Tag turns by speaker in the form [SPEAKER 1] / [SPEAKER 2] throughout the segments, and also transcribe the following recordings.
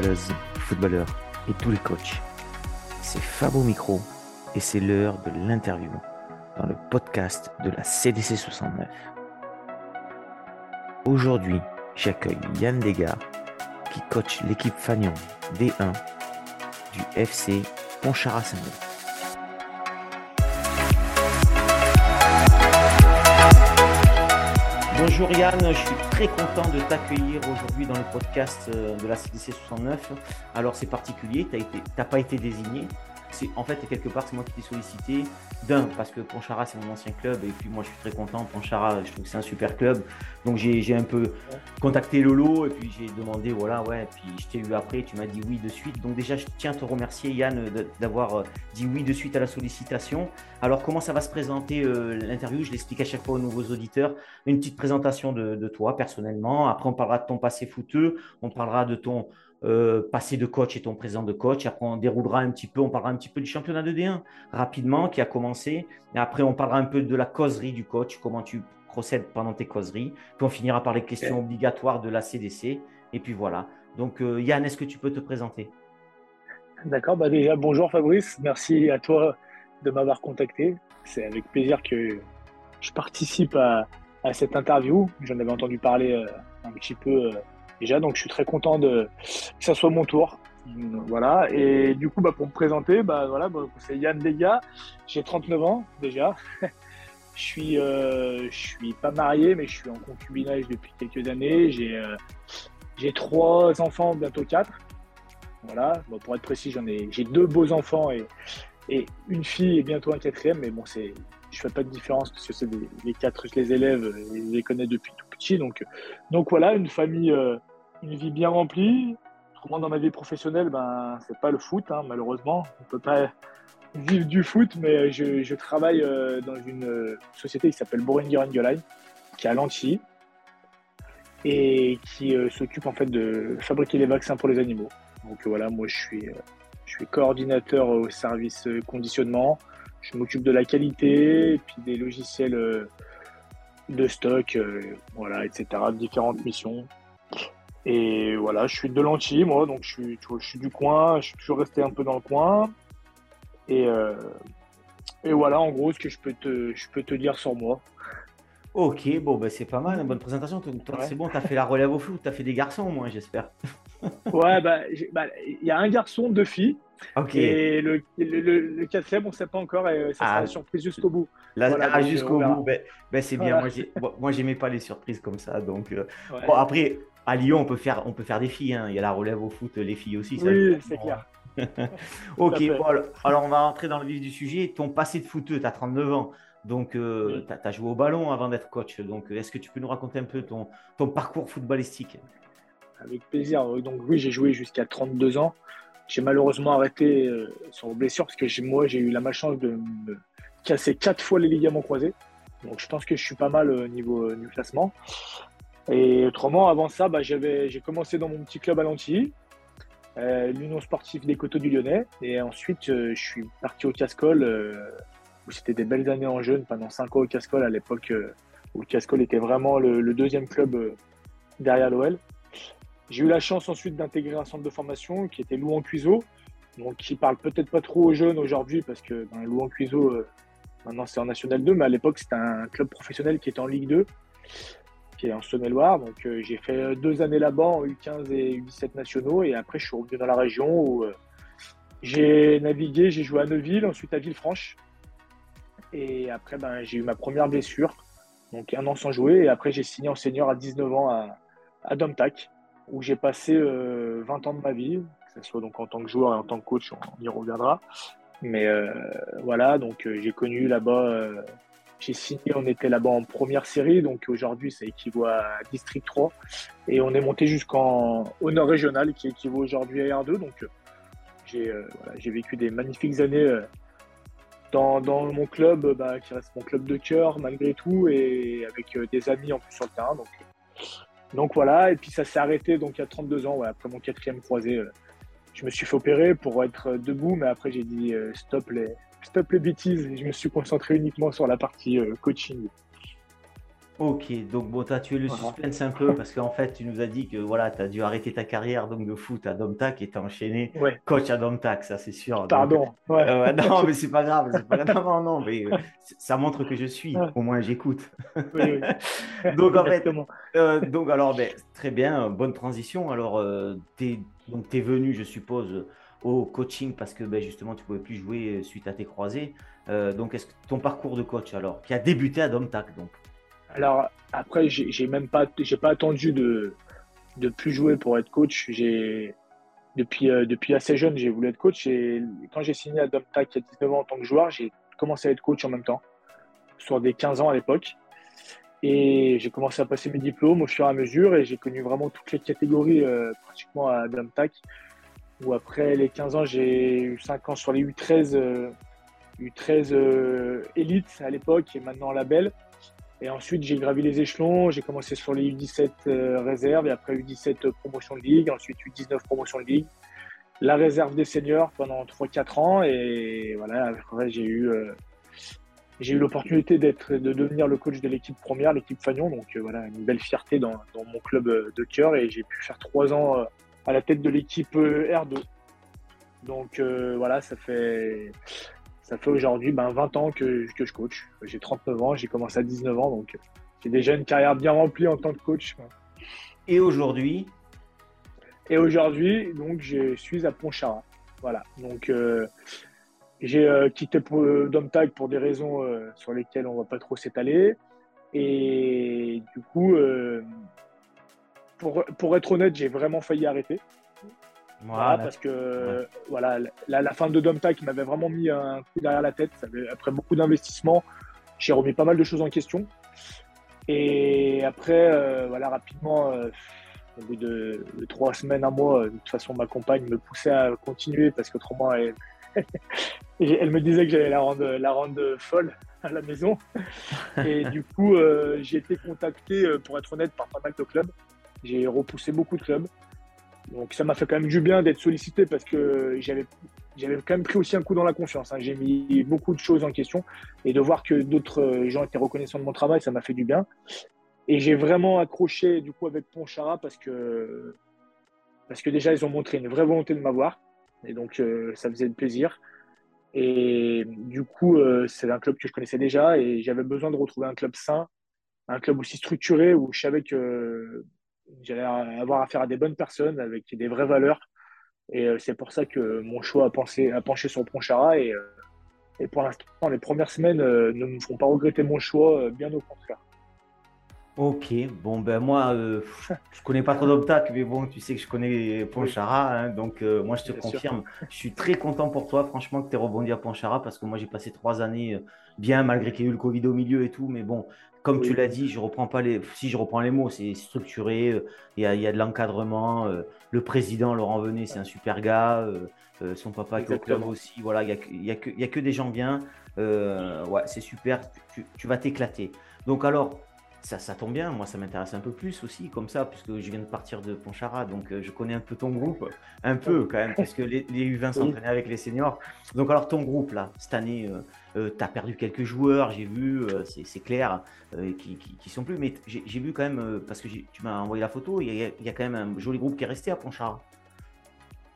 [SPEAKER 1] footballeuses, footballeurs et tous les coachs. C'est Fabo Micro et c'est l'heure de l'interview dans le podcast de la CDC 69. Aujourd'hui, j'accueille Yann Degas qui coach l'équipe Fagnon D1 du FC Pontcharra-Saint-Denis. Bonjour Yann, je suis très content de t'accueillir aujourd'hui dans le podcast euh, de la CDC 69. Alors c'est particulier, tu n'as pas été désigné, en fait, quelque part, c'est moi qui t'ai sollicité. D'un, parce que Ponchara, c'est mon ancien club. Et puis, moi, je suis très content. Ponchara, je trouve que c'est un super club. Donc, j'ai un peu contacté Lolo. Et puis, j'ai demandé, voilà, ouais. Puis, je t'ai eu après. Tu m'as dit oui de suite. Donc, déjà, je tiens à te remercier, Yann, d'avoir euh, dit oui de suite à la sollicitation. Alors, comment ça va se présenter euh, l'interview? Je l'explique à chaque fois aux nouveaux auditeurs. Une petite présentation de, de toi, personnellement. Après, on parlera de ton passé fouteux. On parlera de ton euh, passer de coach et ton présent de coach. Après, on déroulera un petit peu, on parlera un petit peu du championnat de D1 rapidement qui a commencé. Et après, on parlera un peu de la causerie du coach, comment tu procèdes pendant tes causeries. Puis on finira par les questions obligatoires de la CDC. Et puis voilà. Donc, euh, Yann, est-ce que tu peux te présenter?
[SPEAKER 2] D'accord. Bah déjà, bonjour Fabrice. Merci à toi de m'avoir contacté. C'est avec plaisir que je participe à, cette interview. J'en avais entendu parler euh, un petit peu déjà, donc je suis très content que ça soit mon tour. Voilà, et du coup, bah, pour me présenter, bah, voilà, bah, c'est Yann Dega, j'ai 39 ans déjà. je suis, euh, je suis pas marié, mais je suis en concubinage depuis quelques années. J'ai, euh, j'ai trois enfants, bientôt quatre. Voilà, pour être précis, j'en ai, j'ai deux beaux enfants et, et une fille et bientôt un quatrième, mais bon, c'est, je fais pas de différence parce que c'est les quatre, je les élève je les connais depuis tout petit. Donc, donc voilà, une famille, euh, une vie bien remplie. Autrement, dans ma vie professionnelle, ben, c'est pas le foot, hein, malheureusement. On peut pas vivre du foot, mais je, travaille euh, dans une euh, société qui s'appelle Ingelheim, qui est à Lanty, et qui euh, s'occupe en fait de fabriquer les vaccins pour les animaux. Donc voilà, moi je suis, coordinateur au service conditionnement. Je m'occupe de la qualité, puis des logiciels de stock, voilà, etc. Différentes missions. Et voilà, je suis de Lanty, moi, donc je suis, je suis du coin, je suis toujours resté un peu dans le coin. Et, euh, et voilà, en gros, ce que je peux te, je peux te dire sur moi.
[SPEAKER 1] Ok, bon, bah, c'est pas mal, une bonne présentation. C'est bon, tu as fait la relève au foot, tu as fait des garçons au moins, j'espère.
[SPEAKER 2] ouais, bah, il bah, y a un garçon, deux filles. Ok. Et le, le, le, quatrième, on ne sait pas encore, et ça sera ah. surprise jusqu'au bout.
[SPEAKER 1] Là, jusqu'au bout, ben, ben, c'est bien. Moi, j'aimais pas les surprises comme ça. Donc, euh, bon, après, à Lyon, on peut faire, on peut faire des filles. Hein. Il y a la relève au foot, les filles aussi.
[SPEAKER 2] oui, c'est clair.
[SPEAKER 1] ok, alors, on va rentrer dans le vif du sujet. Ton passé de footeux, tu as 39 ans. Donc, euh, tu as, joué au ballon avant d'être coach. Donc, est-ce que tu peux nous raconter un peu ton, ton parcours footballistique?
[SPEAKER 2] Avec plaisir. Donc, oui, j'ai joué jusqu'à 32 ans. J'ai malheureusement arrêté euh, sur blessure parce que moi, j'ai eu la malchance de me casser quatre fois les ligaments croisés. Donc, je pense que je suis pas mal au niveau, du classement. Et autrement, avant ça, bah, j'ai commencé dans mon petit club à Lantilly, euh, l'Union sportive des Coteaux du Lyonnais. Et ensuite, euh, je suis parti au Cascol, euh, où c'était des belles années en jeune, pendant 5 ans au Cascol, à l'époque où le Cascol était vraiment le, deuxième club derrière l'OL. J'ai eu la chance ensuite d'intégrer un centre de formation qui était Louan Cuiseau, donc qui parle peut-être pas trop aux jeunes aujourd'hui parce que ben, Louan Cuiseau, maintenant c'est en National 2, mais à l'époque c'était un club professionnel qui était en Ligue 2 qui est en Saône-et-Loire. Donc euh, j'ai fait deux années là-bas en U15 et U17 nationaux et après je suis revenu dans la région où euh, j'ai navigué, j'ai joué à Neuville, ensuite à Villefranche. Et après ben, j'ai eu ma première blessure, donc un an sans jouer. Et après j'ai signé en senior à 19 ans à, à Domtac où j'ai passé 20 euh, ans de ma vie, que ce soit donc en tant que joueur et en tant que coach, on y reviendra. Mais voilà, donc j'ai connu là-bas j'ai signé, on était là-bas en première série, donc aujourd'hui ça équivaut à District 3. Et on est monté jusqu'en honneur régional qui équivaut aujourd'hui à R2. Donc j'ai euh, vécu des magnifiques années euh, dans, mon club, bah, qui reste mon club de cœur malgré tout, et avec euh, des amis en plus sur le terrain. Donc, donc voilà, et puis ça s'est arrêté donc il y a 32 ans, après mon quatrième croisé. je me suis fait opérer pour être debout, mais après j'ai dit stop les, stop les bêtises. Je me suis concentré uniquement sur la partie euh, coaching.
[SPEAKER 1] Ok, donc bon, tu as tué le suspense un peu parce qu'en fait, tu nous as dit que voilà, tu as dû arrêter ta carrière donc de foot à Domtac et tu as enchaîné coach à Domtac, ça c'est sûr.
[SPEAKER 2] Pardon.
[SPEAKER 1] Euh, non, mais c'est pas grave. Pas... Non, non, mais euh, ça montre que je suis, au moins j'écoute. Oui, oui. donc en fait, euh, donc alors, ben, très bien, bonne transition. Alors, tu es, es, venu, je suppose, au coaching parce que ben, justement, tu pouvais plus jouer suite à tes croisés. donc, est-ce que ton parcours de coach alors, qui a débuté à Domtac donc?
[SPEAKER 2] Alors après, j'ai même pas, j'ai pas attendu de de plus jouer pour être coach. J'ai depuis euh, depuis assez jeune, j'ai voulu être coach. Quand j'ai signé à Domtac il y a 19 ans en tant que joueur, j'ai commencé à être coach en même temps, sur des 15 ans à l'époque. Et j'ai commencé à passer mes diplômes au fur et à mesure et j'ai connu vraiment toutes les catégories euh, pratiquement à Domtac. Où après les 15 ans, j'ai eu 5 ans sur les U13, U13 élites à l'époque et maintenant label. Et ensuite, j'ai gravi les échelons. J'ai commencé sur les U17 euh, réserves et après U17 promotion de ligue. Ensuite, U19 promotion de ligue. La réserve des seniors pendant 3-4 ans. Et voilà, après, j'ai eu, euh, eu l'opportunité d'être, de devenir le coach de l'équipe première, l'équipe Fagnon. Donc euh, voilà, une belle fierté dans, dans, mon club de cœur. Et j'ai pu faire 3 ans à la tête de l'équipe R2. Donc voilà, ça fait ça fait aujourd'hui ben, 20 ans que, que je coach. J'ai 39 ans, j'ai commencé à 19 ans, donc j'ai déjà une carrière bien remplie en tant que coach.
[SPEAKER 1] Et aujourd'hui?
[SPEAKER 2] Et aujourd'hui, donc je suis à Pontcharra. Voilà. Donc euh, j'ai euh, quitté pour, euh, Domtag pour des raisons sur lesquelles on ne va pas trop s'étaler. Et du coup, pour, pour être honnête, j'ai vraiment failli arrêter. Voilà, parce que voilà, la, fin de Domtac m'avait vraiment mis un coup derrière la tête. Après beaucoup d'investissements, j'ai remis pas mal de choses en question. Et après, euh, voilà, rapidement, euh, au bout de, trois semaines, un mois, de toute façon, ma compagne me poussait à continuer parce qu'autrement, elle, elle me disait que j'allais la rendre, la rendre folle à la maison. Et du coup, euh, j'ai été contacté, pour être honnête, par pas mal de clubs. J'ai repoussé beaucoup de clubs. Donc ça m'a fait quand même du bien d'être sollicité parce que j'avais j'avais quand même pris aussi un coup dans la confiance. Hein. J'ai mis beaucoup de choses en question et de voir que d'autres gens étaient reconnaissants de mon travail, ça m'a fait du bien. Et j'ai vraiment accroché du coup avec Ponchara parce que parce que déjà ils ont montré une vraie volonté de m'avoir et donc euh, ça faisait plaisir. Et du coup euh, c'est un club que je connaissais déjà et j'avais besoin de retrouver un club sain, un club aussi structuré où je savais que j'allais avoir affaire à des bonnes personnes avec des vraies valeurs. Et euh, c'est pour ça que mon choix a, pensé, a penché sur Ponchara. Et, euh, et pour l'instant, les premières semaines euh, ne me font pas regretter mon choix, bien au contraire.
[SPEAKER 1] Ok, bon ben moi, je connais pas trop d'Optac, mais bon, tu sais que je connais Ponchara, hein, donc moi je te confirme, je suis très content pour toi, franchement, que tu aies rebondi à Ponchara, parce que moi j'ai passé trois années bien, malgré qu'il y ait eu le Covid au milieu et tout, mais bon, comme tu l'as dit, je reprends pas les. Si je reprends les mots, c'est structuré. Euh, il y, a, de l'encadrement. Euh, le président Laurent Venet, c'est un super gars. Euh, son papa est au club aussi. Voilà, il n'y a, a, que des gens bien. ouais, c'est super. tu vas t'éclater. Donc alors, ça, tombe bien, moi ça m'intéresse un peu plus aussi, comme ça, puisque je viens de partir de Ponchara, donc euh, je connais un peu ton groupe, un peu quand même, parce que les, U20 s'entraînaient avec les seniors. Donc alors ton groupe là, cette année, euh, euh, tu as perdu quelques joueurs, j'ai vu, c'est clair, qui, qui, sont plus, mais j'ai vu quand même, parce que tu m'as envoyé la photo, il y, a, quand même un joli groupe qui est resté à Ponchara.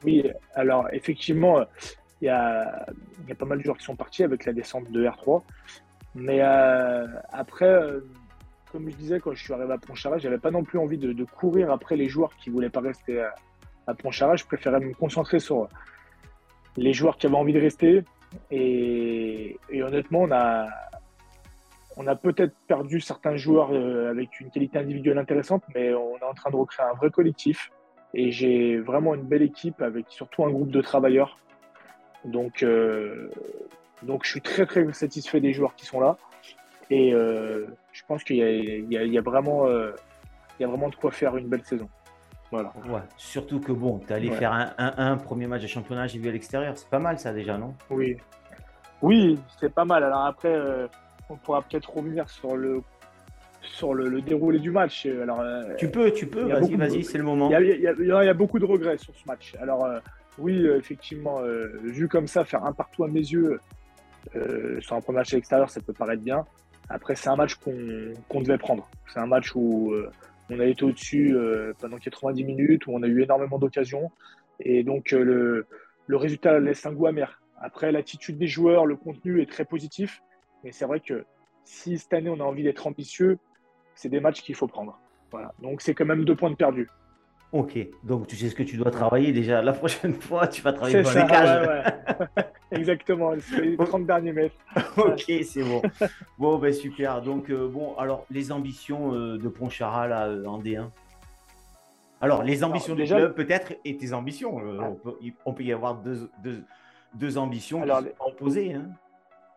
[SPEAKER 2] Oui, alors effectivement, il y a, y a, pas mal de joueurs qui sont partis avec la descente de R3, mais après comme je disais, quand je suis arrivé à Pontcharra, j'avais pas non plus envie de, courir après les joueurs qui voulaient pas rester à, à. Je préférais me concentrer sur les joueurs qui avaient envie de rester. Et, honnêtement, on a, on a peut-être perdu certains joueurs euh, avec une qualité individuelle intéressante, mais on est en train de recréer un vrai collectif. Et j'ai vraiment une belle équipe avec surtout un groupe de travailleurs. Donc, euh, donc je suis très très satisfait des joueurs qui sont là. Et euh, je pense qu'il y, a vraiment, euh, il y a vraiment de quoi faire une belle saison. Voilà.
[SPEAKER 1] Ouais, surtout que bon, tu es allé faire un, un, premier match de championnat, j'ai vu à l'extérieur. C'est pas mal ça déjà, non?
[SPEAKER 2] Oui. Oui, c'est pas mal. Alors après, euh, on pourra peut-être revenir sur le sur le, déroulé du match. Alors,
[SPEAKER 1] tu peux, tu peux, vas-y, vas-y, c'est le moment.
[SPEAKER 2] Il y, a beaucoup de regrets sur ce match. Alors, oui, effectivement, vu comme ça, faire un partout à mes yeux sur un premier match à l'extérieur, ça peut paraître bien. Après, c'est un match qu'on devait prendre. C'est un match où euh, on a été au-dessus euh, pendant 90 minutes, où on a eu énormément d'occasions. Et donc, euh, le, le, résultat laisse un goût amer. Après, l'attitude des joueurs, le contenu est très positif. Mais c'est vrai que si cette année, on a envie d'être ambitieux, c'est des matchs qu'il faut prendre. Voilà. Donc, c'est quand même deux points de perdu.
[SPEAKER 1] Ok, donc tu sais ce que tu dois travailler déjà. La prochaine fois, tu vas travailler dans les cages.
[SPEAKER 2] Exactement, les 30 derniers mètres.
[SPEAKER 1] ok, c'est bon. Bon, ben super. Donc, euh, bon, alors, les ambitions euh, de Ponchara là, euh, en D1 Alors, les ambitions du club, peut-être, et tes ambitions. On peut, y avoir deux, deux, ambitions alors, qui sont opposées. Hein.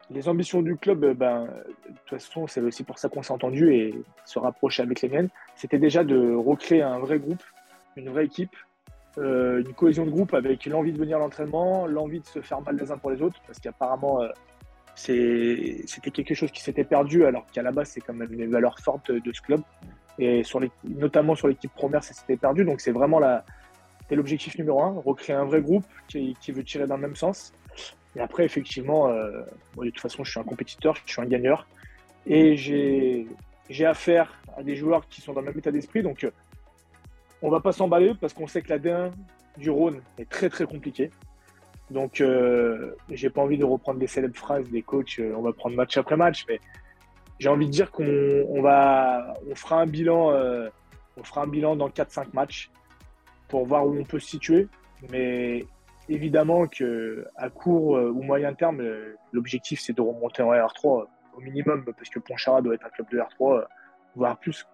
[SPEAKER 2] Les ambitions du club, ben, de toute façon, c'est aussi pour ça qu'on s'est entendu et se rapprocher avec les miennes. C'était déjà de recréer un vrai groupe une vraie équipe, euh, une cohésion de groupe avec l'envie de venir à l'entraînement, l'envie de se faire mal les uns pour les autres, parce qu'apparemment, euh, c'était quelque chose qui s'était perdu, alors qu'à la base, c'est quand même une valeur forte de ce club. Et sur notamment sur l'équipe première, ça s'était perdu. Donc, c'est vraiment l'objectif numéro un, recréer un vrai groupe qui, veut tirer dans le même sens. Et après, effectivement, euh, de toute façon, je suis un compétiteur, je suis un gagneur. Et j'ai affaire à des joueurs qui sont dans le même état d'esprit. Donc, on va pas s'emballer parce qu'on sait que la D1 du Rhône est très très compliquée. Donc, euh, j'ai pas envie de reprendre des célèbres phrases des coachs. Euh, on va prendre match après match, mais j'ai envie de dire qu'on va, on fera un bilan, euh, dans 4-5 matchs pour voir où on peut se situer. Mais évidemment que à court ou moyen terme, l'objectif c'est de remonter en R3 au minimum parce que Ponchara doit être un club de R3, voire plus.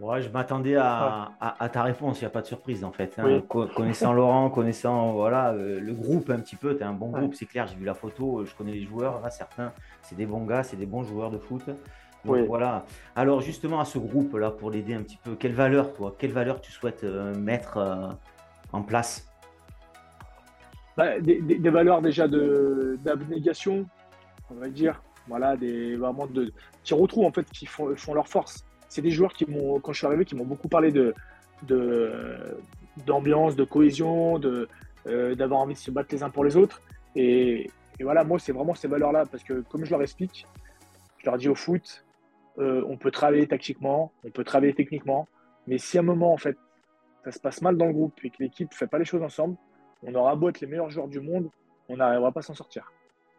[SPEAKER 1] Je m'attendais à, ta réponse, il n'y a pas de surprise en fait. Hein. Connaissant Laurent, connaissant voilà, euh, le groupe un petit peu, tu es un bon groupe, c'est clair, j'ai vu la photo, je connais les joueurs, certains, c'est des bons gars, c'est des bons joueurs de foot. voilà. Alors justement à ce groupe là, pour l'aider un petit peu, quelle valeur toi, quelle valeur tu souhaites euh, mettre euh, en place?
[SPEAKER 2] Bah, des, valeurs déjà d'abnégation, on va dire, voilà, des vraiment de qui retrouvent en fait, qui font, font leur force c'est des joueurs qui m'ont, quand je suis arrivé, qui m'ont beaucoup parlé de, d'ambiance, de, cohésion, de, euh, d'avoir envie de se battre les uns pour les autres. Et, voilà, moi, c'est vraiment ces valeurs-là, parce que comme je leur explique, je leur dis au foot, euh, on peut travailler tactiquement, on peut travailler techniquement, mais si à un moment, en fait, ça se passe mal dans le groupe et que l'équipe ne fait pas les choses ensemble, on aura beau être les meilleurs joueurs du monde, on n'arrivera pas à s'en sortir.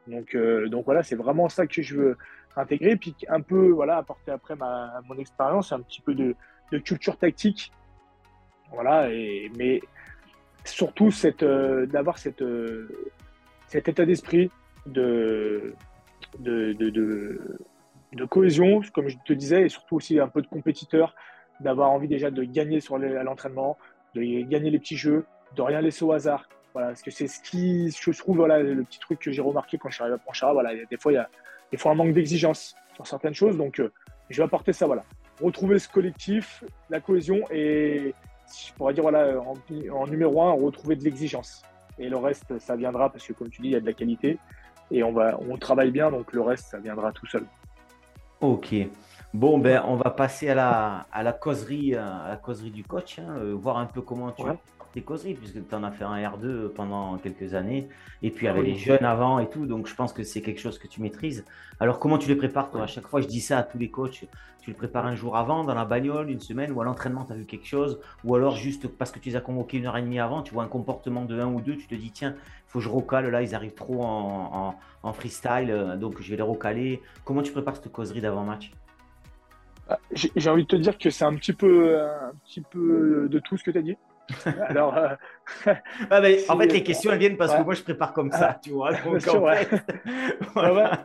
[SPEAKER 2] Donc, euh, donc voilà, c'est vraiment ça que je veux intégrer, puis un peu voilà apporter après ma, mon expérience, un petit peu de, culture tactique, voilà. Et, mais surtout euh, d'avoir euh, cet état d'esprit de de, de, cohésion, comme je te disais, et surtout aussi un peu de compétiteur, d'avoir envie déjà de gagner sur l'entraînement, de gagner les petits jeux, de rien laisser au hasard. Voilà, parce que c'est ce qui, je trouve, voilà, le petit truc que j'ai remarqué quand je suis arrivé à Ponchara. Voilà, des fois, il y a des fois un manque d'exigence sur certaines choses. Donc, euh, je vais apporter ça. Voilà, retrouver ce collectif, la cohésion et, je pourrais dire, voilà, en, numéro un, retrouver de l'exigence. Et le reste, ça viendra parce que, comme tu dis, il y a de la qualité et on va, on travaille bien. Donc, le reste, ça viendra tout seul.
[SPEAKER 1] Ok. Bon, ben, on va passer à la, à la causerie, à la causerie du coach, hein, euh, voir un peu comment tu, tes causeries, puisque tu en as fait un R2 pendant quelques années, et puis avec les jeunes avant et tout, donc je pense que c'est quelque chose que tu maîtrises. Alors comment tu les prépares toi? À chaque fois, je dis ça à tous les coachs, tu les prépares un jour avant, dans la bagnole, une semaine, ou à l'entraînement, tu as vu quelque chose, ou alors juste parce que tu les as convoqués une heure et demie avant, tu vois un comportement de un ou deux, tu te dis, tiens, il faut que je recale, là, ils arrivent trop en, en, freestyle, donc je vais les recaler. Comment tu prépares cette causerie d'avant-match?
[SPEAKER 2] Ah, j'ai envie de te dire que c'est un petit peu, un petit peu de tout ce que tu as dit.
[SPEAKER 1] Alors, euh, en fait, les questions elles viennent parce que moi je prépare comme ça, tu vois.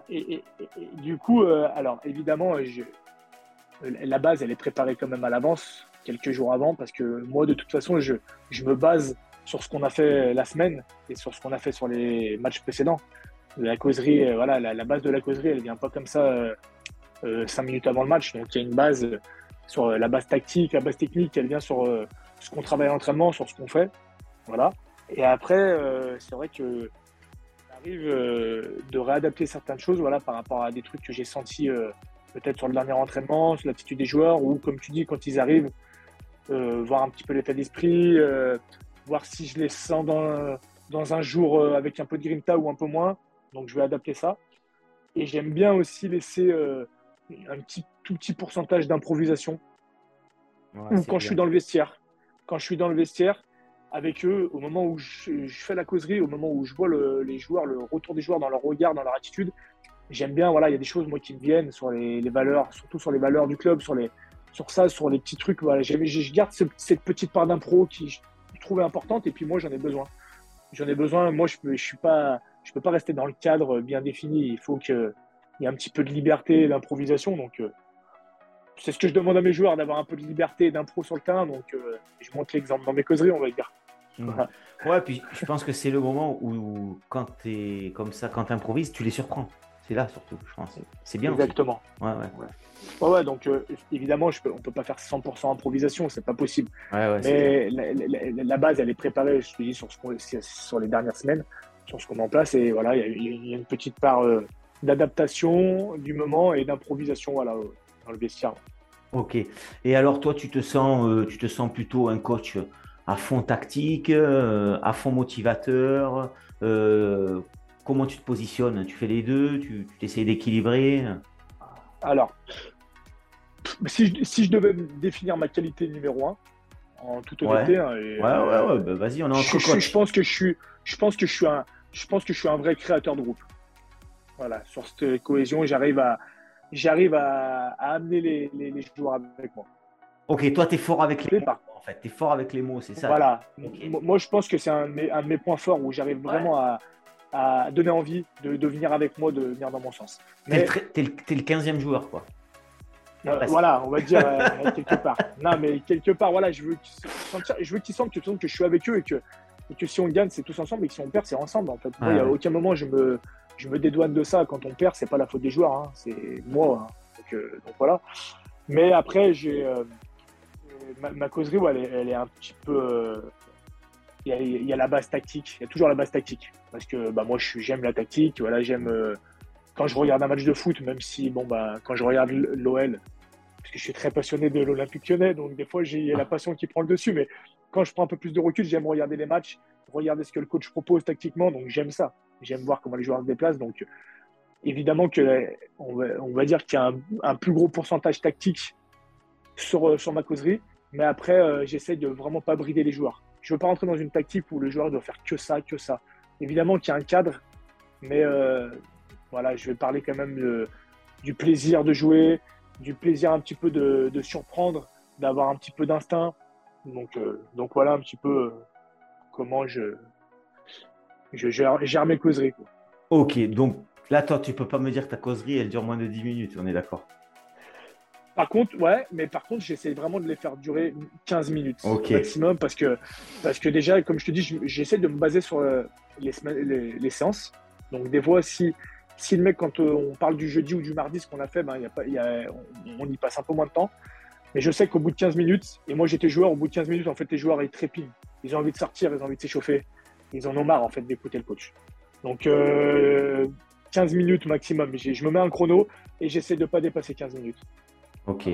[SPEAKER 2] et, du coup, euh, alors évidemment, la base elle est préparée quand même à l'avance, quelques jours avant, parce que moi de toute façon, je, je me base sur ce qu'on a fait la semaine et sur ce qu'on a fait sur les matchs précédents. La causerie, euh, voilà, la, base de la causerie, elle vient pas comme ça cinq minutes avant le match. Donc il y a une base sur la base tactique, la base technique, elle vient sur ce qu'on travaille à l'entraînement, sur ce qu'on fait. Voilà. Et après, euh, c'est vrai que arrive euh, de réadapter certaines choses voilà, par rapport à des trucs que j'ai sentis euh, peut-être sur le dernier entraînement, sur l'attitude des joueurs, ou comme tu dis, quand ils arrivent, voir un petit peu l'état d'esprit, voir si je les sens dans, dans un jour avec un peu de grinta ou un peu moins. Donc je vais adapter ça. Et j'aime bien aussi laisser un petit, tout petit pourcentage d'improvisation. Ou quand je suis dans le vestiaire. Quand je suis dans le vestiaire, avec eux, au moment où je, fais la causerie, au moment où je vois les joueurs, le retour des joueurs dans leur regard, dans leur attitude, j'aime bien, voilà, il y a des choses moi qui me viennent sur les, valeurs, surtout sur les valeurs du club, sur les, sur ça, sur les petits trucs. Voilà, je garde cette petite part d'impro qui je, trouvais importante et puis moi j'en ai besoin. J'en ai besoin. Moi je peux, je suis pas, je peux pas rester dans le cadre bien défini. Il faut qu'il y ait un petit peu de liberté, d'improvisation. Donc euh, c'est ce que je demande à mes joueurs, d'avoir un peu de liberté d'impro sur le terrain. Donc, euh, je montre l'exemple dans mes causeries, on va dire.
[SPEAKER 1] Mmh. Ouais, puis je pense que c'est le moment où, quand tu es comme ça, quand tu improvises, tu les surprends. C'est là surtout, je pense. C'est bien.
[SPEAKER 2] Exactement.
[SPEAKER 1] Ouais,
[SPEAKER 2] ouais. ouais. donc euh, évidemment, je peux, on ne peut pas faire 100% improvisation, c'est pas possible. Mais la, base, elle est préparée, je te dis, sur, ce sur les dernières semaines, sur ce qu'on met en place. Et voilà, il y, a une petite part euh, d'adaptation du moment et d'improvisation voilà, dans le vestiaire.
[SPEAKER 1] Ok. Et alors, toi, tu te sens, euh, tu te sens plutôt un coach à fond tactique, à fond motivateur comment tu te positionnes? Tu fais les deux? Tu, tu essaies d'équilibrer?
[SPEAKER 2] Alors, si je, devais définir ma qualité numéro un, en toute honnêteté,
[SPEAKER 1] hein, ouais. ouais, ouais, bah, vas-y, on est entre
[SPEAKER 2] je, je, pense que je suis, je pense que je suis un, je pense que je suis un vrai créateur de groupe. Voilà, sur cette cohésion, j'arrive à, j'arrive à, amener les, les, joueurs avec moi.
[SPEAKER 1] Ok, toi, tu es fort avec les mots, en fait. Tu es fort avec les mots, c'est ça
[SPEAKER 2] Voilà. Moi, je pense que c'est un, un, de mes points forts où j'arrive vraiment à, à donner envie de, venir avec moi, de venir dans mon sens.
[SPEAKER 1] T'es le, le, 15e joueur, quoi.
[SPEAKER 2] Euh, voilà, on va dire euh, quelque part. Non, mais quelque part, voilà, je veux qu'ils sentent que, que je suis avec eux et que, que si on gagne, c'est tous ensemble et que si on perd, c'est ensemble. En fait, il n'y a aucun moment je me, je me dédouane de ça. Quand on perd, c'est pas la faute des joueurs, hein, c'est moi. Hein. Euh, donc, voilà. Mais après, j'ai ma, causerie, elle, est, un petit peu il y, a, la base tactique, il y a toujours la base tactique. Parce que bah, moi, j'aime la tactique. Voilà, j'aime euh, quand je regarde un match de foot, même si bon bah quand je regarde l'OL, parce que je suis très passionné de l'Olympique Lyonnais, donc des fois j'ai la passion qui prend le dessus. Mais quand je prends un peu plus de recul, j'aime regarder les matchs, regarder ce que le coach propose tactiquement. Donc j'aime ça. J'aime voir comment les joueurs se déplacent. Donc évidemment que on va, dire qu'il y a un, plus gros pourcentage tactique sur, sur ma causerie. Mais après, euh, j'essaie de vraiment pas brider les joueurs. Je ne veux pas rentrer dans une tactique où le joueur doit faire que ça, que ça. Évidemment qu'il y a un cadre, mais euh, voilà, je vais parler quand même du plaisir de jouer, du plaisir un petit peu de, surprendre, d'avoir un petit peu d'instinct. Donc, euh, voilà un petit peu euh, comment je, je gère, mes causeries.
[SPEAKER 1] Ok, donc là, toi, tu peux pas me dire que ta causerie, elle dure moins de 10 minutes, on est d'accord
[SPEAKER 2] par contre, ouais, mais par contre, j'essaie vraiment de les faire durer 15 minutes maximum parce que, parce que déjà, comme je te dis, j'essaie de me baser sur euh, les, les, séances. Donc, des fois, si, si le mec, quand euh, on parle du jeudi ou du mardi, ce qu'on a fait, ben, y a pas, y a, on, y passe un peu moins de temps. Mais je sais qu'au bout de 15 minutes, et moi j'étais joueur, au bout de 15 minutes, en fait, les joueurs ils trépignent. Ils ont envie de sortir, ils ont envie de s'échauffer. Ils en ont marre en fait d'écouter le coach. Donc 15 euh, minutes maximum. Je me mets un chrono et j'essaie de ne pas dépasser 15 minutes.
[SPEAKER 1] Ok.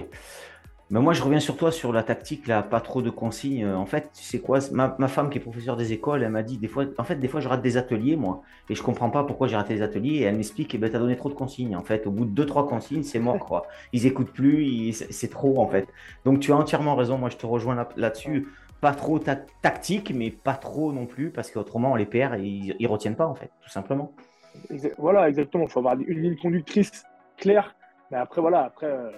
[SPEAKER 1] Mais moi, je reviens sur toi sur la tactique, là, pas trop de consignes. En fait, tu sais quoi ma, femme qui est professeure des écoles, elle m'a dit des fois, en fait, des fois, je rate des ateliers, moi, et je comprends pas pourquoi j'ai raté les ateliers. Et elle m'explique, eh ben, tu as donné trop de consignes. En fait, au bout de deux, trois consignes, c'est mort, quoi. Ils écoutent plus, c'est trop, en fait. Donc, tu as entièrement raison. Moi, je te rejoins là-dessus. Pas trop tactique, mais pas trop non plus, parce qu'autrement, les et ils, ils retiennent pas, en fait, tout simplement.
[SPEAKER 2] Voilà, exactement. Il faut avoir une ligne conductrice claire. Mais après, voilà, après. Euh,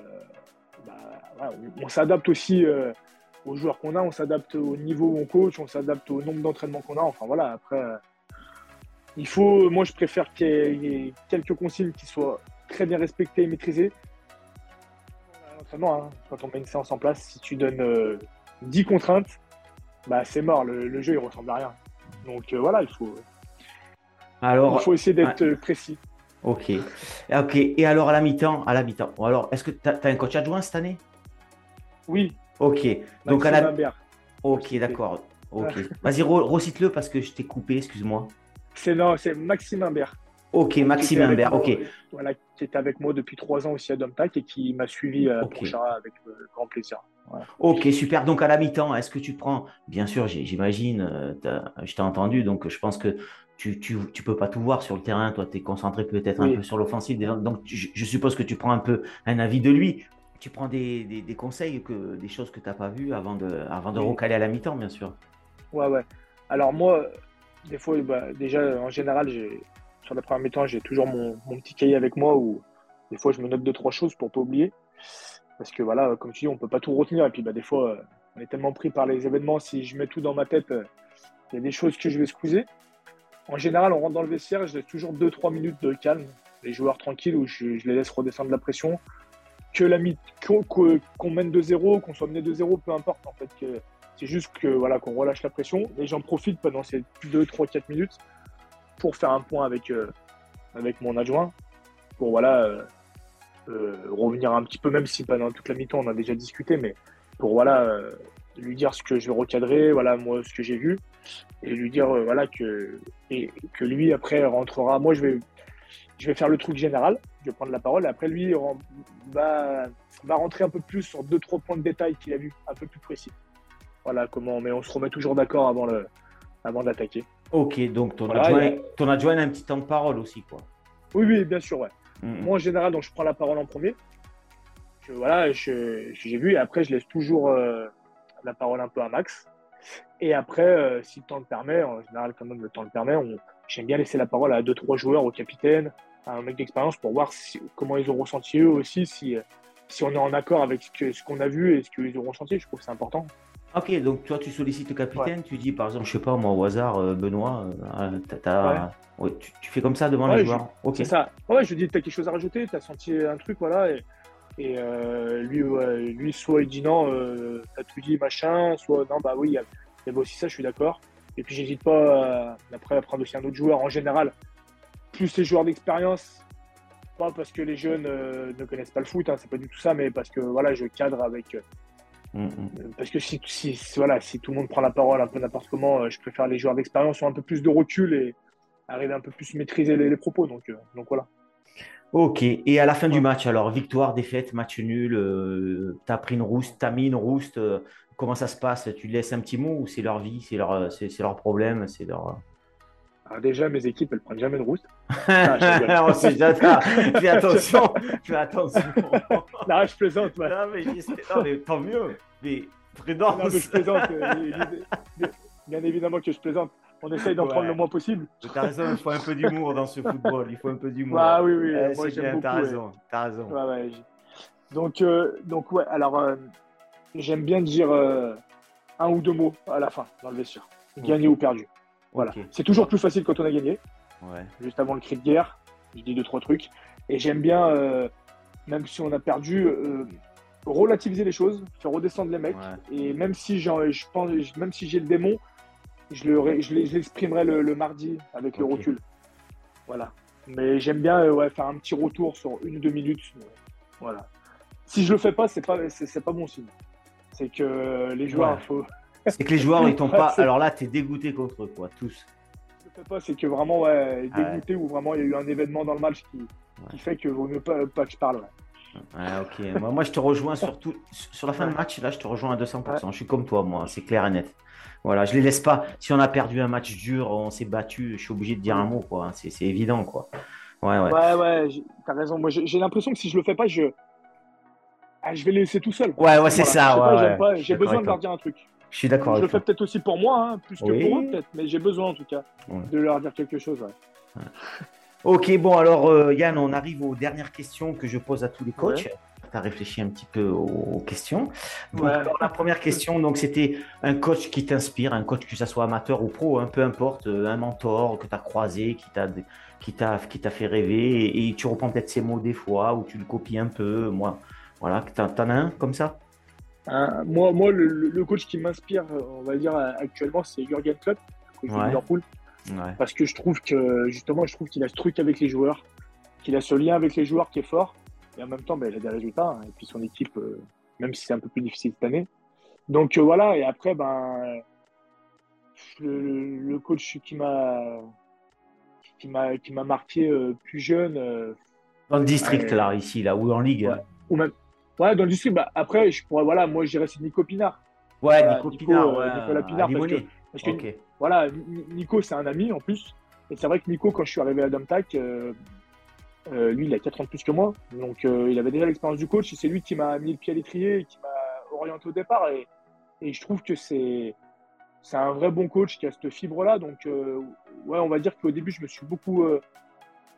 [SPEAKER 2] on, s'adapte aussi euh, aux joueurs qu'on a, on s'adapte au niveau où on coach, on s'adapte au nombre d'entraînements qu'on a. Enfin voilà, après, euh, il faut, moi je préfère qu'il y, ait quelques consignes qui soient très bien respectées et maîtrisées. Hein, quand on met une séance en place, si tu donnes 10 euh, contraintes, bah, c'est mort, le, jeu il ressemble à rien. Donc voilà, il faut, Alors, il faut essayer d'être précis.
[SPEAKER 1] Ok. Ok. Et alors à la mi-temps, à la mi-temps. Alors, est-ce que tu as, un coach adjoint cette année?
[SPEAKER 2] Oui.
[SPEAKER 1] Ok. Donc à la. Ok, d'accord. Ok. Vas-y, recite-le parce que je t'ai coupé, excuse-moi.
[SPEAKER 2] C'est non, c'est Maxime Imbert.
[SPEAKER 1] Ok, Maxime Imbert, ok.
[SPEAKER 2] Voilà, qui est avec moi depuis trois ans aussi à Domtac et qui m'a suivi à avec euh, grand plaisir.
[SPEAKER 1] Ok, super. Donc à la mi-temps, est-ce que tu prends, bien sûr, j'imagine, euh, je t'ai entendu, donc je pense que tu, tu, tu, peux pas tout voir sur le terrain. Toi, tu es concentré peut-être un peu sur l'offensive. Donc, je, suppose que tu prends un peu un avis de lui. Tu prends des, des, conseils, que, des choses que tu n'as pas vues avant de, avant de recaler à la mi-temps, bien sûr.
[SPEAKER 2] Ouais, ouais. Alors, moi, des fois, bah, déjà, en général, sur la première mi-temps, j'ai toujours mon, mon, petit cahier avec moi où des fois, je me note deux, trois choses pour pas oublier. Parce que voilà, comme tu dis, on peut pas tout retenir. Et puis, bah, des fois, on est tellement pris par les événements. Si je mets tout dans ma tête, il y a des choses que je vais squeezer. En général, on rentre dans le vestiaire, je laisse toujours 2-3 minutes de calme, les joueurs tranquilles, où je, les laisse redescendre la pression. Que la qu'on mène 2-0, qu'on soit mené 2-0, peu importe en fait. C'est juste que voilà qu'on relâche la pression et j'en profite pendant ces 2, 3, 4 minutes pour faire un point avec, euh, avec mon adjoint pour voilà euh, euh, revenir un petit peu, même si pendant toute la mi-temps on a déjà discuté, mais pour voilà lui dire ce que je vais recadrer, voilà moi ce que j'ai vu, et lui dire euh, voilà que et que lui après rentrera. Moi je vais je vais faire le truc général, je vais prendre la parole, et après lui va va rentrer un peu plus sur deux trois points de détail qu'il a vu, un peu plus précis. Voilà comment, mais on se remet toujours d'accord avant le avant d'attaquer.
[SPEAKER 1] Ok, donc ton, adjoint, ton adjoint a un petit temps de parole aussi quoi.
[SPEAKER 2] Oui oui bien sûr ouais. Moi en général donc je prends la parole en premier. voilà, j'ai vu et après je laisse toujours euh, la parole un peu à Max. Et après, euh, si le temps le permet, en général, quand même le temps le permet, j'aime bien laisser la parole à deux, trois joueurs, au capitaine, à un mec d'expérience pour voir comment ils ont ressenti eux aussi, si, si on est en accord avec ce qu'on a vu et ce qu'ils ont ressenti. Je trouve que c'est important.
[SPEAKER 1] Ok, donc toi tu sollicites le capitaine, tu dis par exemple, je sais pas moi au hasard, euh, Benoît, euh, tu, fais comme ça devant les joueurs.
[SPEAKER 2] Ok. C'est ça. Ouais, je dis, tu as quelque chose à rajouter, tu as senti un truc, voilà. Et, et euh, lui, lui, soit il dit non, euh, t'as tout dit, machin, soit non, bah oui, il y, a aussi ça, je suis d'accord. Et puis j'hésite pas après à prendre aussi un autre joueur en général. Plus les joueurs d'expérience, pas parce que les jeunes ne connaissent pas le foot, hein, c'est pas du tout ça, mais parce que voilà, je cadre avec. Parce que si, si, voilà, si tout le monde prend la parole un peu n'importe comment, je préfère les joueurs d'expérience ont un peu plus de recul et arriver un peu plus maîtriser les, les propos. Donc, donc voilà.
[SPEAKER 1] Ok, et à la fin du match, alors victoire, défaite, match nul, euh, t'as pris une rouste, t'as mis une rouste, euh, comment ça se passe? Tu laisses un petit mot ou c'est leur vie, c'est leur, euh, c'est, leur problème, c'est leur.
[SPEAKER 2] Alors déjà, mes équipes, elles prennent jamais de rouste.
[SPEAKER 1] Ah, fais attention, fais attention.
[SPEAKER 2] non, je plaisante.
[SPEAKER 1] Non, mais, non, mais tant mieux. Mais prudence.
[SPEAKER 2] Non, mais je plaisante. bien évidemment que je plaisante on essaye d'en prendre le moins possible.
[SPEAKER 1] Tu as raison, il faut un peu d'humour dans ce football. Il faut un peu d'humour.
[SPEAKER 2] Ah oui, oui,
[SPEAKER 1] moi j'aime beaucoup. T'as raison, as raison.
[SPEAKER 2] donc, euh, donc, ouais, alors, euh, j'aime bien dire euh, un ou deux mots à la fin dans le vestiaire. Gagné ou perdu. Voilà. C'est toujours plus facile quand on a gagné.
[SPEAKER 1] Ouais.
[SPEAKER 2] Juste avant le cri de guerre, je dis deux, trois trucs. Et j'aime bien, même si on a perdu, relativiser les choses, faire redescendre les mecs. Et même si, je pense, même si j'ai le démon, je l'exprimerai le, le, mardi avec le recul. Voilà. Mais j'aime bien euh, ouais, faire un petit retour sur une ou deux minutes. Voilà. Si je le fais pas, c'est pas, c'est, pas bon signe. C'est que les joueurs, faut...
[SPEAKER 1] C'est que les joueurs, ils t'ont pas. Alors là, tu es dégoûté contre eux, quoi, tous.
[SPEAKER 2] Je le fais pas, c'est que vraiment, ouais, ah dégoûté ou vraiment il y a eu un événement dans le match qui, qui fait que vaut mieux pas, pas que je parle.
[SPEAKER 1] Ouais, ok. moi, moi, je te rejoins sur tout. Sur la fin de match, là, je te rejoins à 200%. Je suis comme toi, moi, c'est clair et net. Voilà, je les laisse pas. Si on a perdu un match dur, on s'est battu, je suis obligé de dire un mot, quoi. C'est évident, quoi.
[SPEAKER 2] Ouais, ouais. Ouais, ouais, t'as raison. Moi, j'ai l'impression que si je le fais pas, je. Ah, je vais les laisser tout seul.
[SPEAKER 1] Ouais, ouais, c'est ça.
[SPEAKER 2] Ouais, j'ai besoin de leur dire un truc.
[SPEAKER 1] Je suis d'accord.
[SPEAKER 2] Je le fais peut-être aussi pour moi, hein, plus que pour eux, peut-être. Mais j'ai besoin, en tout cas, de leur dire quelque chose. Ouais.
[SPEAKER 1] Ok, bon, alors, euh, Yann, on arrive aux dernières questions que je pose à tous les coachs tu as réfléchi un petit peu aux, questions. la première question, donc c'était un coach qui t'inspire, un coach que ce soit amateur ou pro, hein, peu importe, euh, un mentor que tu as croisé, qui t'a qui t'a qui t'a fait rêver et, tu reprends peut-être ses mots des fois ou tu le copies un peu. Moi, voilà, t'en as un comme ça?
[SPEAKER 2] Euh, Moi, moi, le, coach qui m'inspire, on va dire actuellement, c'est Jurgen Klopp, coach de Liverpool. Parce que je trouve que justement, je trouve qu'il a ce truc avec les joueurs, qu'il a ce lien avec les joueurs qui est fort. Et en même temps, ben, il a des résultats. Hein. et puis son équipe, euh, même si c'est un peu plus difficile cette année. Donc euh, voilà, et après, ben, le, coach qui m'a qui m'a qui m'a marqué euh, plus jeune.
[SPEAKER 1] dans le district, là, ici, là, ou en ligue.
[SPEAKER 2] Ouais, ou même, ouais dans le district. Bah, après, je pourrais, voilà, moi, j'irais c'est Nico Pinard.
[SPEAKER 1] Ouais, Nico Pinard,
[SPEAKER 2] Nicolas Pinard. Parce que, voilà, Nico, c'est un ami en plus. Et c'est vrai que Nico, quand je suis arrivé à Domtac, euh, euh, lui, il a 4 ans de plus que moi. Donc, euh, il avait déjà l'expérience du coach. Et c'est lui qui m'a mis le pied à l'étrier et qui m'a orienté au départ. Et, et je trouve que c'est c'est un vrai bon coach qui a cette fibre-là. Donc, ouais, on va dire qu'au début, je me suis beaucoup,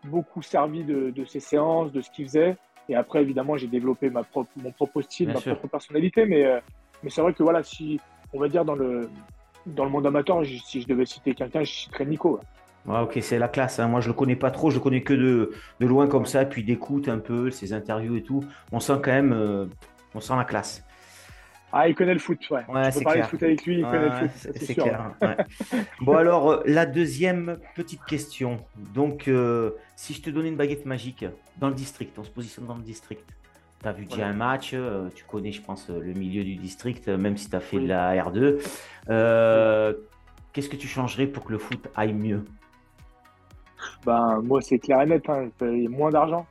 [SPEAKER 2] beaucoup servi de, de ses séances, de ce qu'il faisait. Et après, évidemment, j'ai développé ma propre, mon propre style, ma propre personnalité. Mais, mais c'est vrai que voilà, si on va dire dans le, dans le monde amateur, si je devais citer quelqu'un, je citerais Nico.
[SPEAKER 1] ok, c'est la classe. Hein. Moi, je le connais pas trop. Je le connais que de, de loin comme ça, puis d'écoute un peu, ses interviews et tout. On sent quand même, euh, on sent la classe.
[SPEAKER 2] Ah, il connaît le foot, ouais. ouais parler de foot avec lui, il connaît le foot.
[SPEAKER 1] C'est clair. bon, alors, la deuxième petite question. Donc, euh, si je te donnais une baguette magique dans le district, on se positionne dans le district, tu as vu déjà un match, euh, tu connais, je pense, le milieu du district, euh, même si tu as fait de la R2. Euh, qu'est-ce que tu changerais pour que le foot aille mieux?
[SPEAKER 2] Ben, Moi, c'est clair et net, hein, il y a moins d'argent.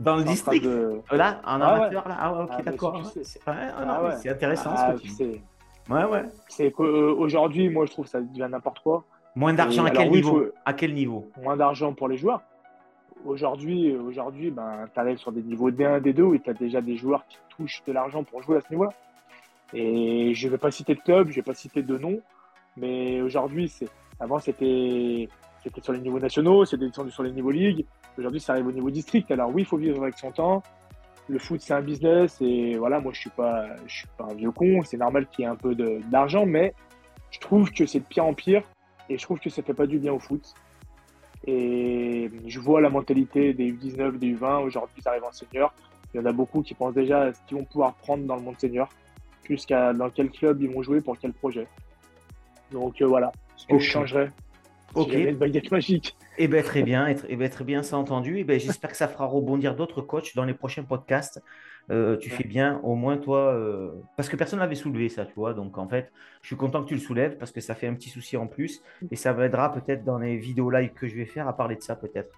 [SPEAKER 1] Dans le district Là, en ah amateur, là Ah, ok, ah, d'accord. Ah c'est intéressant ce que tu dis. Ouais, ouais.
[SPEAKER 2] C'est qu'aujourd'hui, moi, je trouve que ça devient n'importe quoi.
[SPEAKER 1] Moins d'argent à, quel niveau à quel niveau
[SPEAKER 2] Moins d'argent pour les joueurs. Aujourd'hui, aujourd'hui ben, tu arrives sur des niveaux D1, D2 où tu as déjà des joueurs qui touchent de l'argent pour jouer à ce niveau-là. Et je ne vais pas citer de club, je ne vais pas citer de nom, mais aujourd'hui, c'est avant c'était sur les niveaux nationaux, c'était descendu sur les niveaux ligues. Aujourd'hui, ça arrive au niveau district. Alors oui, il faut vivre avec son temps. Le foot, c'est un business et voilà, moi, je suis pas, je suis pas un vieux con. C'est normal qu'il y ait un peu d'argent, mais je trouve que c'est de pire en pire et je trouve que ça fait pas du bien au foot. Et je vois la mentalité des U19, des U20. Aujourd'hui, ils arrivent en senior. Il y en a beaucoup qui pensent déjà à ce qu'ils vont pouvoir prendre dans le monde senior, plus qu'à dans quel club ils vont jouer, pour quel projet. Donc euh, voilà, ce que je changerais. Ok. une baguette magique.
[SPEAKER 1] Eh bien, très bien, et eh bien, très bien, ça entendu. Et eh ben, j'espère que ça fera rebondir d'autres coachs dans les prochains podcasts. Euh, tu fais bien, au moins toi, euh, parce que personne n'avait soulevé ça, tu vois. Donc en fait, je suis content que tu le soulèves parce que ça fait un petit souci en plus et ça m'aidera peut-être dans les vidéos live que je vais faire à parler de ça peut-être.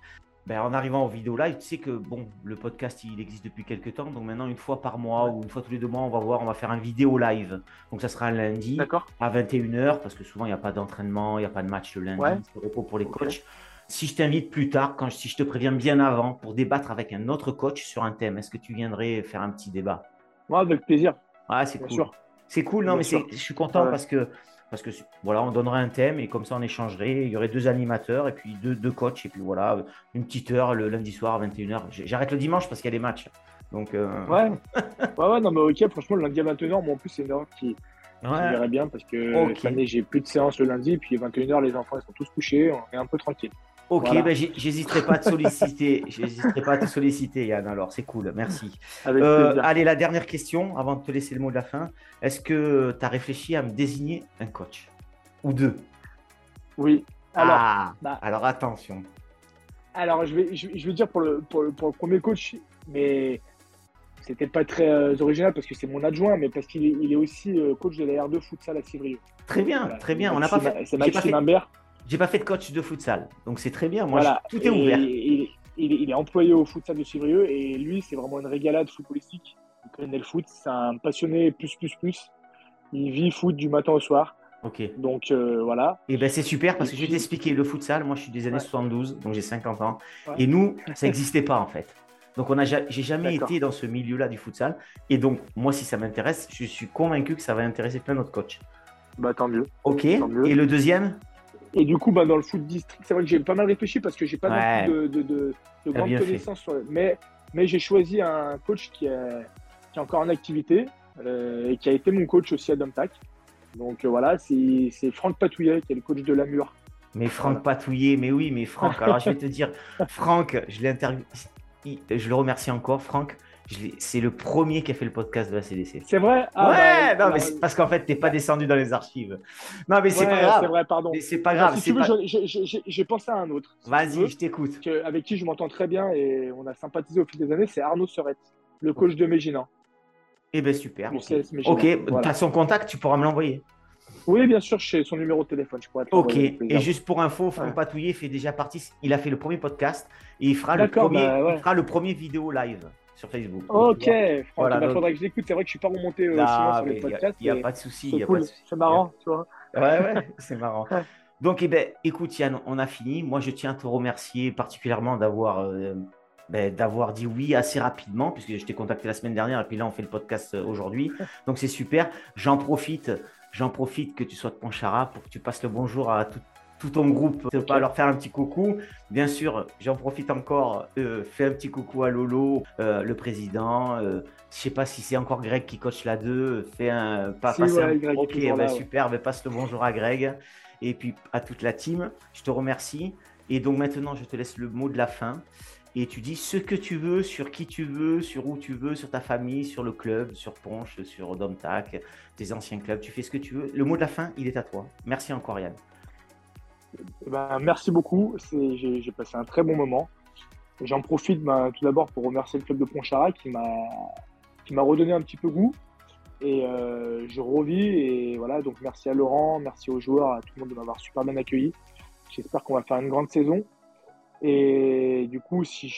[SPEAKER 1] Ben, en arrivant aux vidéos live, tu sais que bon, le podcast il existe depuis quelques temps, donc maintenant une fois par mois ou une fois tous les deux mois, on va voir, on va faire un vidéo live. Donc ça sera un lundi à 21h parce que souvent il n'y a pas d'entraînement, il n'y a pas de match le lundi, c'est repos pour les coachs si je t'invite plus tard, quand, si je te préviens bien avant, pour débattre avec un autre coach sur un thème, est-ce que tu viendrais faire un petit débat?
[SPEAKER 2] Moi, avec plaisir.
[SPEAKER 1] Ah, c'est cool. C'est cool, non, mais je suis content parce que parce que voilà, on donnerait un thème et comme ça on échangerait. Il y aurait deux animateurs et puis deux, deux coachs et puis voilà, une petite heure le lundi soir à 21h. J'arrête le dimanche parce qu'il y a des matchs. Donc, euh,
[SPEAKER 2] ouais. ouais, ouais, non, mais ok, franchement, le lundi à 21h, moi en plus, c'est une heure qui, ouais. bien parce que cette année, j'ai plus de séance le lundi, et puis 21h, les enfants ils sont tous couchés, on est un peu tranquille.
[SPEAKER 1] Ok, ben j'hésiterai pas à te solliciter. j'hésiterai pas à te solliciter, Yann. Alors, c'est cool. Merci. Euh, allez, la dernière question avant de te laisser le mot de la fin. Est-ce que tu as réfléchi à me désigner un coach? Ou deux?
[SPEAKER 2] Oui.
[SPEAKER 1] Alors, ah, bah. alors attention.
[SPEAKER 2] Alors, je vais, je, vais dire pour le, pour le, premier coach, mais c'était pas très euh, original parce que c'est mon adjoint, mais parce qu'il est, il est aussi euh, coach de la R2 futsal à Civrieux.
[SPEAKER 1] Très bien, très bien. On n'a pas fait.
[SPEAKER 2] C'est Maxime Imbert.
[SPEAKER 1] J'ai pas fait de coach de futsal, donc c'est très bien. Moi, tout est ouvert.
[SPEAKER 2] Il, est employé au futsal de Chivrieux et lui, c'est vraiment une régalade footballistique. Il connaît le foot, c'est un passionné plus plus plus. Il vit foot du matin au soir.
[SPEAKER 1] Ok.
[SPEAKER 2] Donc euh, voilà.
[SPEAKER 1] Et ben c'est super parce que je vais t'expliquer le futsal. Moi, je suis des années 72, donc j'ai 50 ans. Et nous, ça n'existait pas en fait. Donc on a, j'ai jamais été dans ce milieu-là du futsal. Et donc moi, si ça m'intéresse, je suis convaincu que ça va intéresser plein d'autres coachs.
[SPEAKER 2] Bah tant mieux.
[SPEAKER 1] Ok. Et le deuxième?
[SPEAKER 2] Et du coup, bah, dans le foot district, c'est vrai que j'ai pas mal réfléchi parce que j'ai pas de, de, de, de grandes connaissances. Sur... Mais, mais j'ai choisi un coach qui est, qui est encore en activité euh, et qui a été mon coach aussi à Domtac. Donc euh, voilà, c'est Franck Patouillet qui est le coach de Lamur.
[SPEAKER 1] Mais Franck Patouillet, mais oui, mais Franck, alors je vais te dire, Franck, je l'ai je le remercie encore, Franck c'est le premier qui a fait le podcast de la CDC.
[SPEAKER 2] C'est vrai?
[SPEAKER 1] Ah, Ouais, bah, non, mais parce qu'en fait, tu n'es pas descendu dans les archives. Non, mais c'est pas grave.
[SPEAKER 2] C'est vrai, pardon.
[SPEAKER 1] c'est pas grave.
[SPEAKER 2] Si tu veux, j'ai pensé à un autre.
[SPEAKER 1] Vas-y, je t'écoute.
[SPEAKER 2] Avec qui je m'entends très bien et on a sympathisé au fil des années, c'est Arnaud Serette, le coach de Méginan.
[SPEAKER 1] Eh bien, super. Ok, tu as son contact, tu pourras me l'envoyer.
[SPEAKER 2] Oui, bien sûr, j'ai son numéro de téléphone. Je pourrais
[SPEAKER 1] ok, et juste pour info, Franck Patouillet fait déjà partie, il a fait le premier podcast et il fera, le premier, bah, il fera le premier vidéo live sur Facebook.
[SPEAKER 2] Ok, voilà, il faudrait que je l'écoute. C'est vrai que je suis pas remonté euh, sur les podcasts.
[SPEAKER 1] Il n'y a, pas de souci.
[SPEAKER 2] C'est marrant, tu vois.
[SPEAKER 1] Ouais, ouais, c'est marrant. Donc, eh ben, écoute, Yann, on a fini. Moi, je tiens à te remercier particulièrement d'avoir euh, ben, d'avoir dit oui assez rapidement, puisque je t'ai contacté la semaine dernière et puis là, on fait le podcast euh, aujourd'hui. Donc, c'est super. J'en profite, j'en profite que tu sois de Ponchara pour que tu passes le bonjour à tout, tout ton groupe, okay. pas leur faire un petit coucou. Bien sûr, j'en profite encore, euh, fais un petit coucou à Lolo, euh, le président. Euh, je sais pas si c'est encore Greg qui coach la 2. Fais un. Pas,
[SPEAKER 2] Si,
[SPEAKER 1] passer
[SPEAKER 2] ouais,
[SPEAKER 1] un-
[SPEAKER 2] Greg
[SPEAKER 1] ok, ben
[SPEAKER 2] là, ouais.
[SPEAKER 1] super, ben passe le bonjour à Greg et puis à toute la team. Je te remercie. Et donc maintenant, je te laisse le mot de la fin. Et tu dis ce que tu veux, sur qui tu veux, sur où tu veux, sur ta famille, sur le club, sur Ponche, sur Domtac, tes anciens clubs. Tu fais ce que tu veux. Le mot de la fin, il est à toi. Merci encore, Yann.
[SPEAKER 2] Eh ben, merci beaucoup. J'ai passé un très bon moment. J'en profite ben, tout d'abord pour remercier le club de Pontcharra qui m'a redonné un petit peu goût. Et euh, je revis. Et voilà, donc merci à Laurent, merci aux joueurs, à tout le monde de m'avoir super bien accueilli. J'espère qu'on va faire une grande saison. Et du coup, si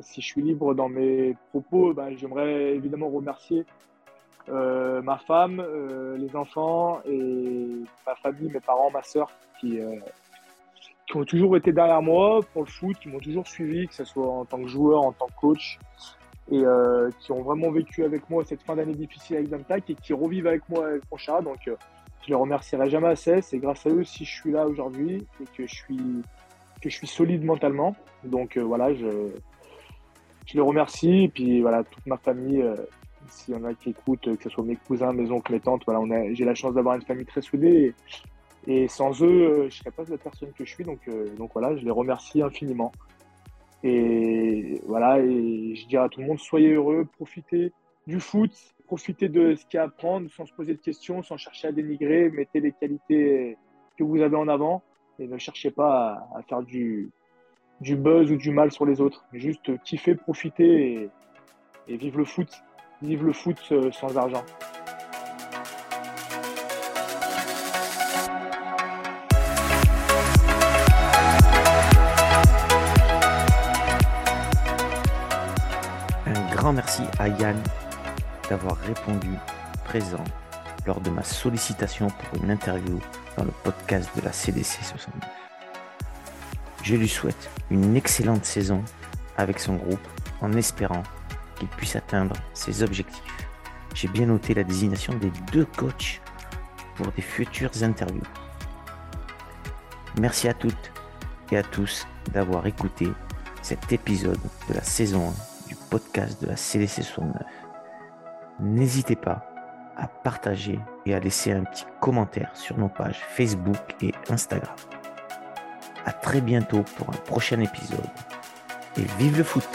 [SPEAKER 2] si je suis libre dans mes propos, ben, j'aimerais évidemment remercier euh, ma femme, euh, les enfants et ma famille, mes parents, ma sœur, qui, euh, qui ont toujours été derrière moi pour le foot, qui m'ont toujours suivi, que ce soit en tant que joueur, en tant que coach, et qui ont vraiment vécu avec moi cette fin d'année difficile avec Damtac et qui revivent avec moi avec Ponchara. Donc, euh, je les remercierai jamais assez. C'est grâce à eux si je suis là aujourd'hui et que je suis, que je suis solide mentalement. Donc, voilà, je, je les remercie. Et puis, voilà, toute ma famille. S'il y en a qui écoutent, que ce soit mes cousins, mes oncles, mes tantes, voilà, on a, j'ai la chance d'avoir une famille très soudée. Et, sans eux, je serais pas la personne que je suis. Donc, euh, donc voilà, je les remercie infiniment. Et voilà, et je dirais à tout le monde, soyez heureux, profitez du foot, profitez de ce qu'il y a à apprendre sans se poser de questions, sans chercher à dénigrer, mettez les qualités que vous avez en avant et ne cherchez pas à, faire du, buzz ou du mal sur les autres. Juste kiffez, profitez et, et le foot. Vive le foot euh, sans argent.
[SPEAKER 1] Un grand merci à Yann d'avoir répondu présent lors de ma sollicitation pour une interview dans le podcast de la CDC 69. Je lui souhaite une excellente saison avec son groupe en espérant qu'il puisse atteindre ses objectifs. J'ai bien noté la désignation des deux coachs pour des futures interviews. Merci à toutes et à tous d'avoir écouté cet épisode de la saison 1 du podcast de la CDC 69. N'hésitez pas à partager et à laisser un petit commentaire sur nos pages Facebook et Instagram. À très bientôt pour un prochain épisode. Et vive le foot